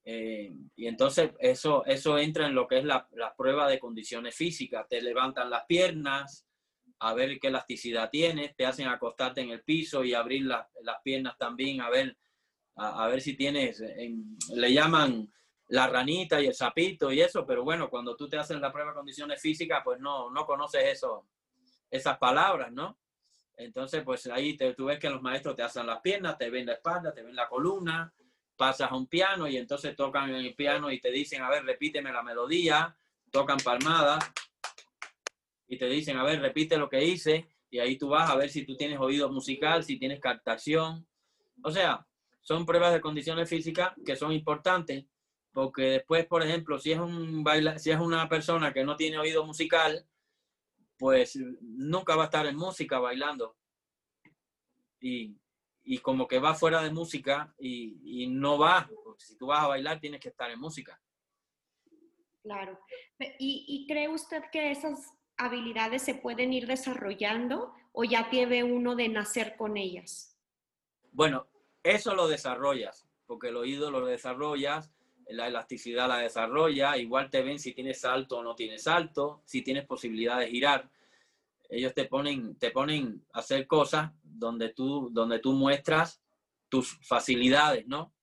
Eh, y entonces eso, eso entra en lo que es la, prueba de condiciones físicas. Te levantan las piernas, a ver qué elasticidad tienes, te hacen acostarte en el piso y abrir las piernas también, a ver, a, ver si tienes, le llaman la ranita y el sapito y eso, pero bueno, cuando tú te haces la prueba de condiciones físicas, pues no, no conoces eso, esas palabras, ¿no? Entonces, pues ahí te, tú ves que los maestros te hacen las piernas, te ven la espalda, te ven la columna, pasas a un piano y entonces tocan en el piano y te dicen, a ver, repíteme la melodía, tocan palmadas y te dicen, a ver, repite lo que hice y ahí tú vas a ver si tú tienes oído musical, si tienes captación. O sea, son pruebas de condiciones físicas que son importantes porque después, por ejemplo, si es, un baila, si es una persona que no tiene oído musical, pues nunca va a estar en música bailando. Y, y como que va fuera de música y, y no va, porque si tú vas a bailar tienes que estar en música. Claro. ¿Y, ¿Y, cree usted que esas habilidades se pueden ir desarrollando o ya tiene uno de nacer con ellas? Bueno, eso lo desarrollas, porque el oído lo desarrollas, la elasticidad la desarrolla, igual te ven si tienes salto o no tienes salto, si tienes posibilidad de girar. Ellos te ponen, te ponen a hacer cosas donde tú, donde tú muestras tus facilidades, ¿no?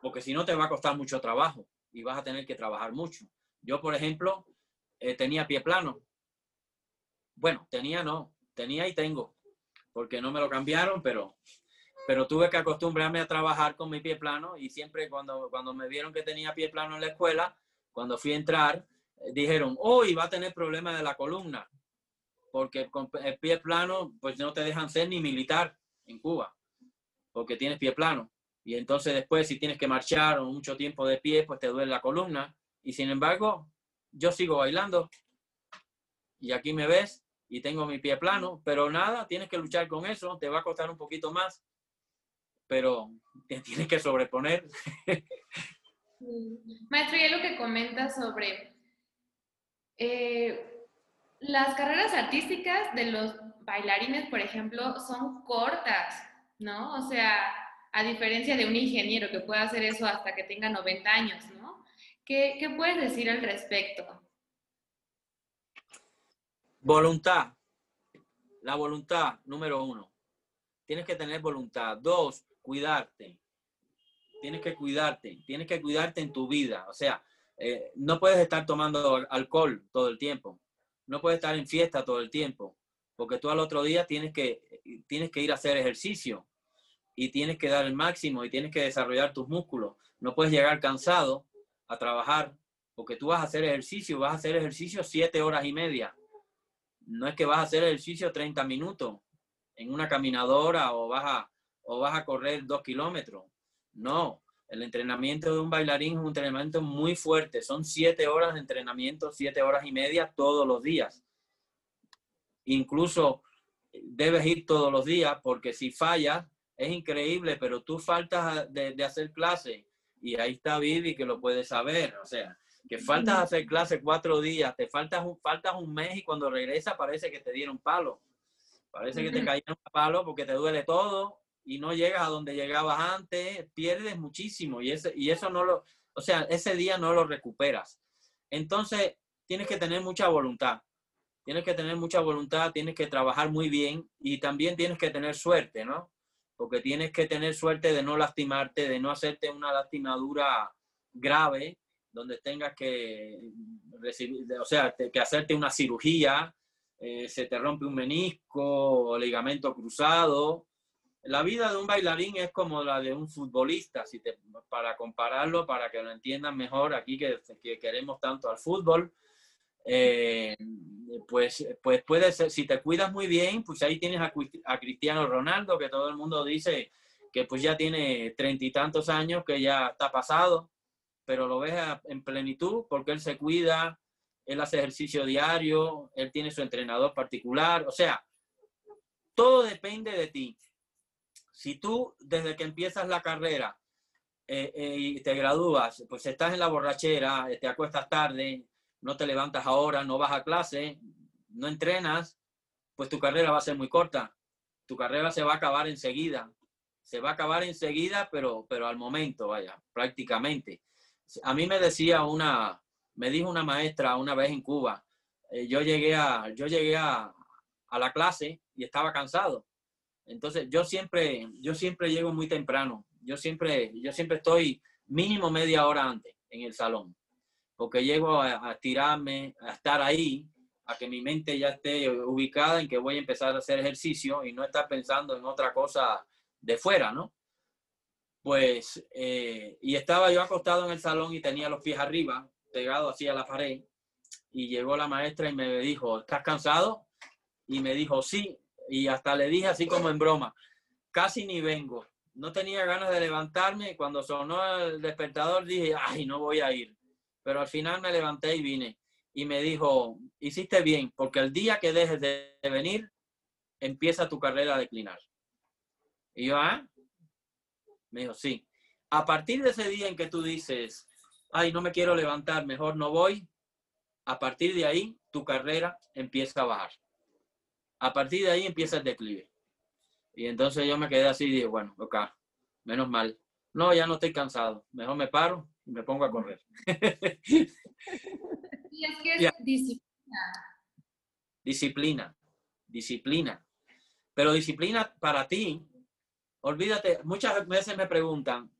Porque si no te va a costar mucho trabajo y vas a tener que trabajar mucho. Yo, por ejemplo, eh, tenía pie plano. Bueno, tenía no, tenía y tengo, porque no me lo cambiaron, pero pero tuve que acostumbrarme a trabajar con mi pie plano y siempre cuando, cuando me vieron que tenía pie plano en la escuela, cuando fui a entrar, eh, dijeron, hoy va a tener problemas de la columna, porque con el pie plano, pues no te dejan ser ni militar en Cuba, porque tienes pie plano. Y entonces después, si tienes que marchar o mucho tiempo de pie, pues te duele la columna. Y sin embargo, yo sigo bailando. Y aquí me ves y tengo mi pie plano, pero nada, tienes que luchar con eso, te va a costar un poquito más pero tienes que sobreponer. Maestro, y lo que comenta sobre eh, las carreras artísticas de los bailarines, por ejemplo, son cortas, ¿no? O sea, a diferencia de un ingeniero que puede hacer eso hasta que tenga 90 años, ¿no? ¿Qué, qué puedes decir al respecto? Voluntad. La voluntad, número uno. Tienes que tener voluntad. Dos, cuidarte. Tienes que cuidarte, tienes que cuidarte en tu vida. O sea, eh, no puedes estar tomando alcohol todo el tiempo. No puedes estar en fiesta todo el tiempo. Porque tú al otro día tienes que, tienes que ir a hacer ejercicio y tienes que dar el máximo y tienes que desarrollar tus músculos. No puedes llegar cansado a trabajar porque tú vas a hacer ejercicio, vas a hacer ejercicio siete horas y media. No es que vas a hacer ejercicio 30 minutos en una caminadora o vas a, o vas a correr dos kilómetros. No, el entrenamiento de un bailarín es un entrenamiento muy fuerte. Son siete horas de entrenamiento, siete horas y media todos los días. incluso debes ir todos los días porque si fallas es increíble, pero tú faltas de, hacer clase y ahí está Vivi que lo puede saber, o sea, que faltas hacer clase cuatro días, te faltas un, faltas un mes y cuando regresas parece que te dieron palo, parece que te cayeron palo porque te duele todo y no llegas a donde llegabas antes, pierdes muchísimo y, ese, y eso no lo, o sea, ese día no lo recuperas. Entonces, tienes que tener mucha voluntad. Tienes que tener mucha voluntad, tienes que trabajar muy bien y también tienes que tener suerte, ¿no? Porque tienes que tener suerte de no lastimarte, de no hacerte una lastimadura grave, donde tengas que recibir, o sea, que hacerte una cirugía, eh, se te rompe un menisco o ligamento cruzado, la vida de un bailarín es como la de un futbolista, si te, para compararlo, para que lo entiendan mejor, aquí que, queremos tanto al fútbol, eh, pues, pues puede ser, si te cuidas muy bien, pues ahí tienes a, a Cristiano Ronaldo, que todo el mundo dice que pues ya tiene treinta y tantos años, que ya está pasado, pero lo ves en plenitud porque él se cuida, él hace ejercicio diario, él tiene su entrenador particular, o sea, todo depende de ti. Si tú desde que empiezas la carrera eh, eh, y te gradúas, pues estás en la borrachera, te acuestas tarde, no te levantas ahora, no vas a clase, no entrenas, pues tu carrera va a ser muy corta. Tu carrera se va a acabar enseguida. Se va a acabar enseguida, pero, pero al momento, vaya, prácticamente. A mí me decía una, me dijo una maestra una vez en Cuba, eh, yo llegué, a, yo llegué a, a la clase y estaba cansado entonces, yo siempre, yo siempre llego muy temprano. Yo siempre, yo siempre estoy mínimo media hora antes en el salón, porque llego a, tirarme, a estar ahí, a que mi mente ya esté ubicada en que voy a empezar a hacer ejercicio y no estar pensando en otra cosa de fuera, ¿no? Pues, eh, y estaba yo acostado en el salón y tenía los pies arriba, pegado así a la pared, y llegó la maestra y me dijo, ¿estás cansado? Y me dijo, sí, y hasta le dije así como en broma, casi ni vengo. No tenía ganas de levantarme cuando sonó el despertador dije, ay, no voy a ir. Pero al final me levanté y vine. Y me dijo, hiciste bien, porque el día que dejes de venir, empieza tu carrera a declinar. Y yo, ah, me dijo, sí. A partir de ese día en que tú dices, ay, no me quiero levantar, mejor no voy, a partir de ahí tu carrera empieza a bajar. A partir de ahí empieza el declive. Y entonces yo me quedé así y dije, bueno, ok, menos mal. No, ya no estoy cansado. Mejor me paro y me pongo a correr. Y es que es disciplina. Disciplina, disciplina. Pero disciplina para ti, olvídate, muchas veces me preguntan,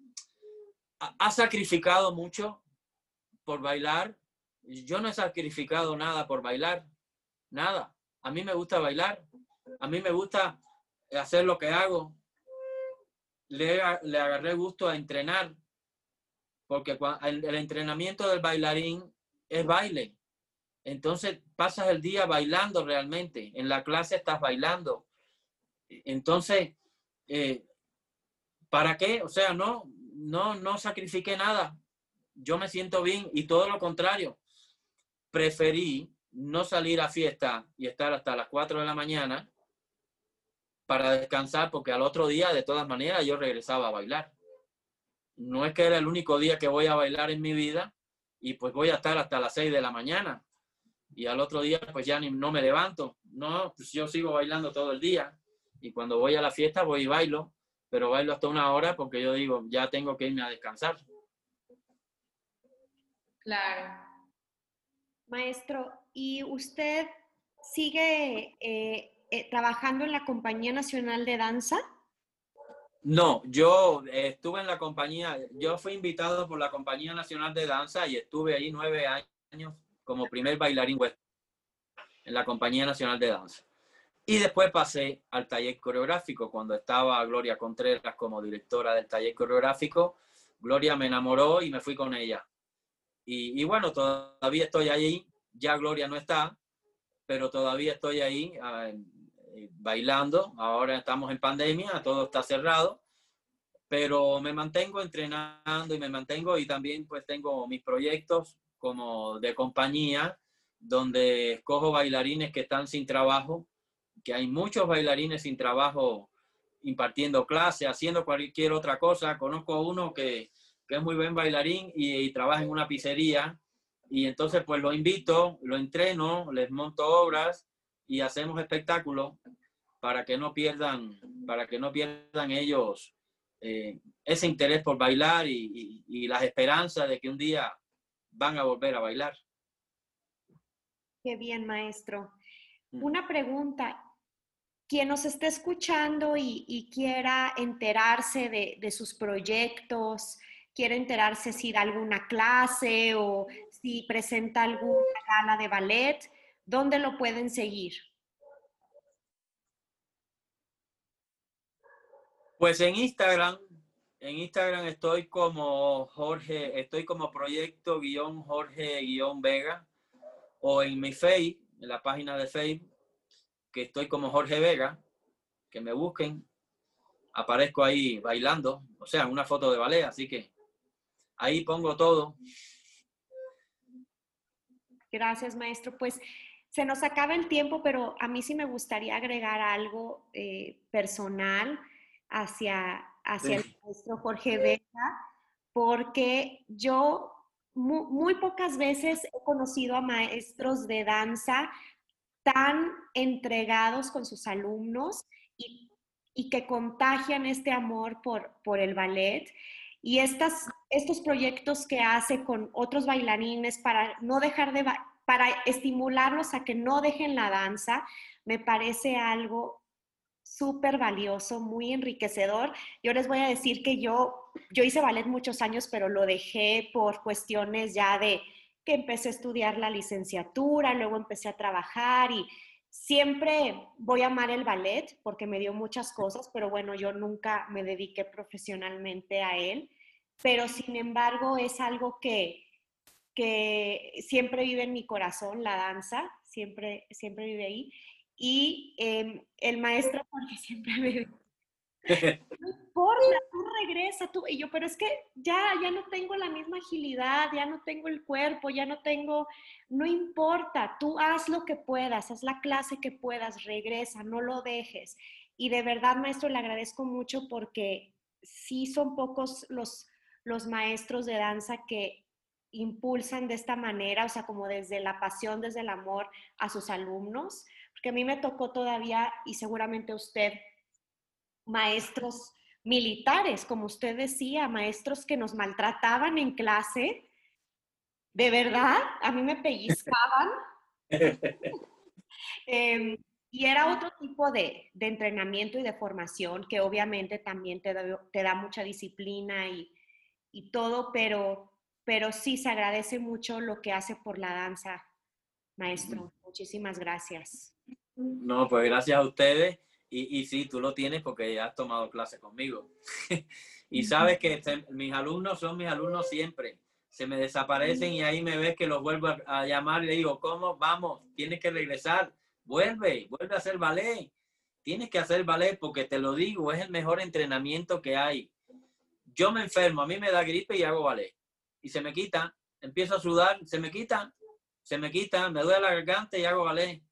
¿has sacrificado mucho por bailar? Yo no he sacrificado nada por bailar, nada. A mí me gusta bailar, a mí me gusta hacer lo que hago. Le, le agarré gusto a entrenar, porque el, entrenamiento del bailarín es baile. Entonces pasas el día bailando realmente. En la clase estás bailando. Entonces, eh, ¿para qué? O sea, no, no, no sacrifiqué nada. Yo me siento bien y todo lo contrario. Preferí no salir a fiesta y estar hasta las 4 de la mañana para descansar, porque al otro día, de todas maneras, yo regresaba a bailar. No es que era el único día que voy a bailar en mi vida y pues voy a estar hasta las 6 de la mañana. Y al otro día, pues ya ni, no me levanto. No, pues yo sigo bailando todo el día. Y cuando voy a la fiesta, voy y bailo. Pero bailo hasta una hora porque yo digo, ya tengo que irme a descansar. Claro. Maestro, ¿y usted sigue eh, eh, trabajando en la Compañía Nacional de Danza? No, yo estuve en la compañía, yo fui invitado por la Compañía Nacional de Danza y estuve ahí nueve años como primer bailarín en la Compañía Nacional de Danza. Y después pasé al taller coreográfico cuando estaba Gloria Contreras como directora del taller coreográfico. Gloria me enamoró y me fui con ella. Y, bueno, todavía estoy ahí, ya Gloria no está, pero todavía estoy ahí ah, eh, bailando. Ahora estamos en pandemia, todo está cerrado, pero me mantengo entrenando y me mantengo y también pues tengo mis proyectos como de compañía, donde escojo bailarines que están sin trabajo que hay muchos bailarines sin trabajo impartiendo clases, haciendo cualquier otra cosa. Conozco uno que, que es muy buen bailarín y, trabaja en una pizzería y entonces pues lo invito, lo entreno, les monto obras y hacemos espectáculos para que no pierdan, para que no pierdan ellos eh, ese interés por bailar y, y, las esperanzas de que un día van a volver a bailar. Qué bien, maestro. Mm. Una pregunta. Quien nos esté escuchando y, quiera enterarse de, de, sus proyectos, quiere enterarse si da alguna clase o si presenta alguna gala de ballet, ¿dónde lo pueden seguir? Pues en Instagram, en Instagram estoy como Jorge, estoy como proyecto guion Jorge guion Vega o en mi Face, en la página de Facebook, que estoy como Jorge Vega, que me busquen, aparezco ahí bailando, o sea, una foto de ballet, así que ahí pongo todo. Gracias, maestro. Pues se nos acaba el tiempo, pero a mí sí me gustaría agregar algo eh, personal hacia, hacia el maestro Jorge Vega, porque yo muy, pocas veces he conocido a maestros de danza tan entregados con sus alumnos y, que contagian este amor por, por el ballet. Y estas, estos proyectos que hace con otros bailarines para no dejar de, para estimularlos a que no dejen la danza, me parece algo súper valioso, muy enriquecedor. Yo les voy a decir que yo, yo hice ballet muchos años, pero lo dejé por cuestiones ya de que empecé a estudiar la licenciatura, luego empecé a trabajar y siempre voy a amar el ballet porque me dio muchas cosas, pero bueno, yo nunca me dediqué profesionalmente a él, pero sin embargo es algo que, que siempre vive en mi corazón, la danza, siempre, siempre vive ahí. Y em, el maestro, porque siempre me no importa, tú regresa, tú. Y yo, pero es que ya, ya no tengo la misma agilidad, ya no tengo el cuerpo, ya no tengo, no importa, tú haz lo que puedas, haz la clase que puedas, regresa, no lo dejes. Y de verdad, maestro, le agradezco mucho porque sí son pocos los, los maestros de danza que impulsan de esta manera, o sea, como desde la pasión, desde el amor a sus alumnos que a mí me tocó todavía, y seguramente usted, maestros militares, como usted decía, maestros que nos maltrataban en clase, de verdad, a mí me pellizcaban. Em, y era otro tipo de, entrenamiento y de formación que obviamente también te da, te da mucha disciplina y, y, todo, pero, pero sí se agradece mucho lo que hace por la danza, maestro. Muchísimas gracias. No, pues gracias a ustedes. Y, y sí, tú lo tienes porque ya has tomado clase conmigo. y sabes que mis alumnos son mis alumnos siempre. Se me desaparecen y ahí me ves que los vuelvo a, llamar y le digo, ¿cómo? Vamos, tienes que regresar. Vuelve, vuelve a hacer ballet. Tienes que hacer ballet porque te lo digo, es el mejor entrenamiento que hay. Yo me enfermo, a mí me da gripe y hago ballet. Y se me quita, empiezo a sudar, se me quita, se me quita, me duele la garganta y hago ballet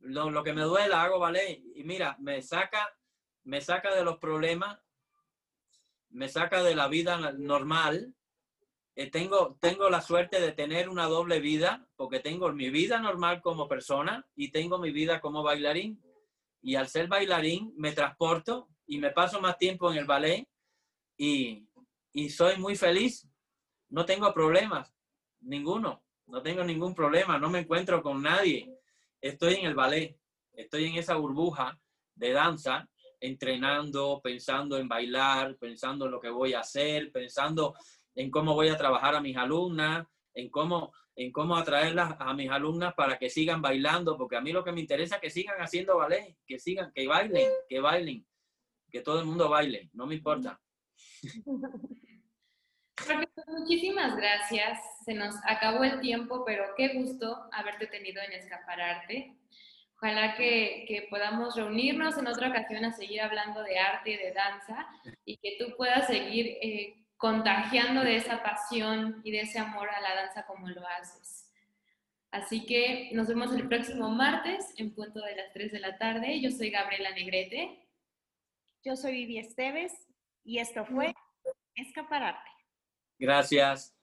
lo, que me duela, hago ballet. Y mira, me saca, me saca de los problemas, me saca de la vida normal. Eh, tengo, tengo la suerte de tener una doble vida, porque tengo mi vida normal como persona y tengo mi vida como bailarín. Y al ser bailarín me transporto y me paso más tiempo en el ballet y, y soy muy feliz. No tengo problemas, ninguno. No tengo ningún problema, no me encuentro con nadie estoy en el ballet, estoy en esa burbuja de danza, entrenando, pensando en bailar, pensando en lo que voy a hacer, pensando en cómo voy a trabajar a mis alumnas, en cómo, en cómo atraerlas a mis alumnas para que sigan bailando, porque a mí lo que me interesa es que sigan haciendo ballet, que sigan, que bailen, que bailen, que todo el mundo baile, no me importa. muchísimas gracias. Se nos acabó el tiempo, pero qué gusto haberte tenido en Escapararte. Ojalá que, podamos reunirnos en otra ocasión a seguir hablando de arte y de danza y que tú puedas seguir eh, contagiando de esa pasión y de ese amor a la danza como lo haces. Así que nos vemos el próximo martes en punto de las 3 de la tarde. Yo soy Gabriela Negrete. Yo soy Vivi Esteves y esto fue Escaparate. Gracias.